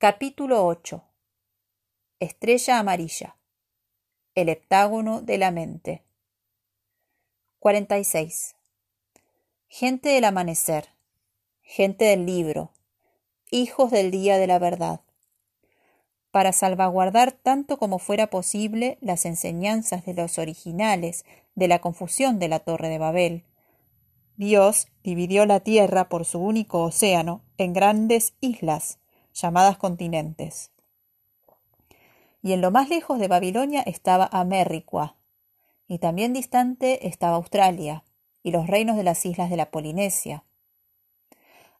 Capítulo 8 Estrella amarilla. El heptágono de la mente. 46 Gente del amanecer. Gente del libro. Hijos del día de la verdad. Para salvaguardar tanto como fuera posible las enseñanzas de los originales de la confusión de la Torre de Babel, Dios dividió la tierra por su único océano en grandes islas, llamadas continentes. Y en lo más lejos de Babilonia estaba América, y también distante estaba Australia, y los reinos de las islas de la Polinesia.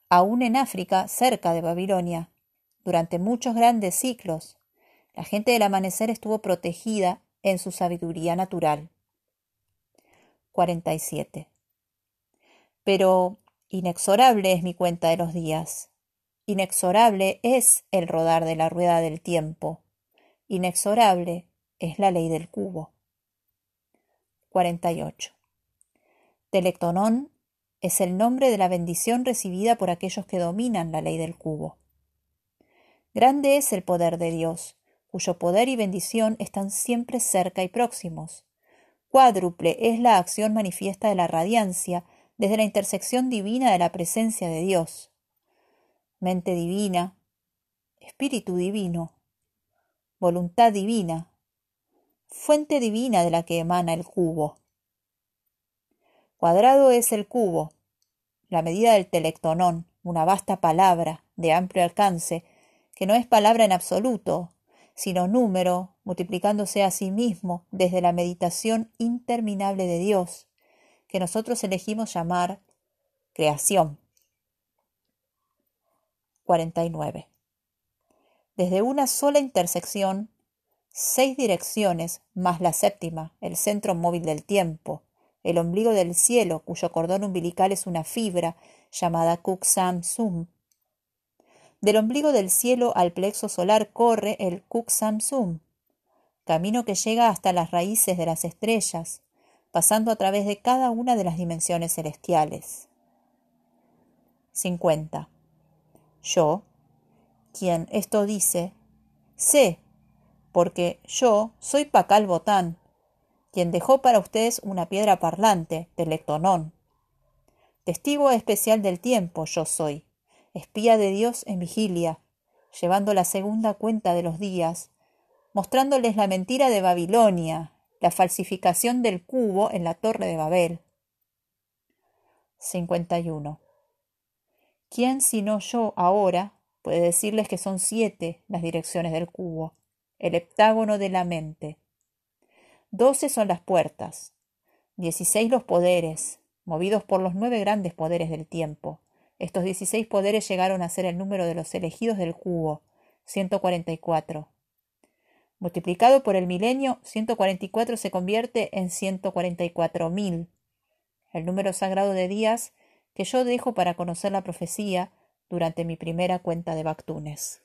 Aún en África, cerca de Babilonia, durante muchos grandes ciclos, la gente del amanecer estuvo protegida en su sabiduría natural. 47. Pero inexorable es mi cuenta de los días. Inexorable es el rodar de la rueda del tiempo. Inexorable es la ley del cubo. 48. Telectonón es el nombre de la bendición recibida por aquellos que dominan la ley del cubo. Grande es el poder de Dios, cuyo poder y bendición están siempre cerca y próximos. Cuádruple es la acción manifiesta de la radiancia desde la intersección divina de la presencia de Dios mente divina, espíritu divino, voluntad divina, fuente divina de la que emana el cubo. Cuadrado es el cubo, la medida del telectonón, una vasta palabra de amplio alcance, que no es palabra en absoluto, sino número, multiplicándose a sí mismo desde la meditación interminable de Dios, que nosotros elegimos llamar creación. 49. Desde una sola intersección, seis direcciones más la séptima, el centro móvil del tiempo, el ombligo del cielo, cuyo cordón umbilical es una fibra llamada Kuk-Sam-Sum. Del ombligo del cielo al plexo solar corre el Kuk-Sam-Sum, camino que llega hasta las raíces de las estrellas, pasando a través de cada una de las dimensiones celestiales. 50. Yo, quien esto dice, sé, porque yo soy Pacal Botán, quien dejó para ustedes una piedra parlante, Telectonón. Testigo especial del tiempo yo soy, espía de Dios en vigilia, llevando la segunda cuenta de los días, mostrándoles la mentira de Babilonia, la falsificación del cubo en la torre de Babel. 51. ¿Quién sino yo ahora puede decirles que son siete las direcciones del cubo, el heptágono de la mente? Doce son las puertas, dieciséis los poderes, movidos por los nueve grandes poderes del tiempo. Estos dieciséis poderes llegaron a ser el número de los elegidos del cubo, 144. Multiplicado por el milenio, 144 se convierte en 144.000. El número sagrado de días que yo dejo para conocer la profecía durante mi primera cuenta de Bactunes.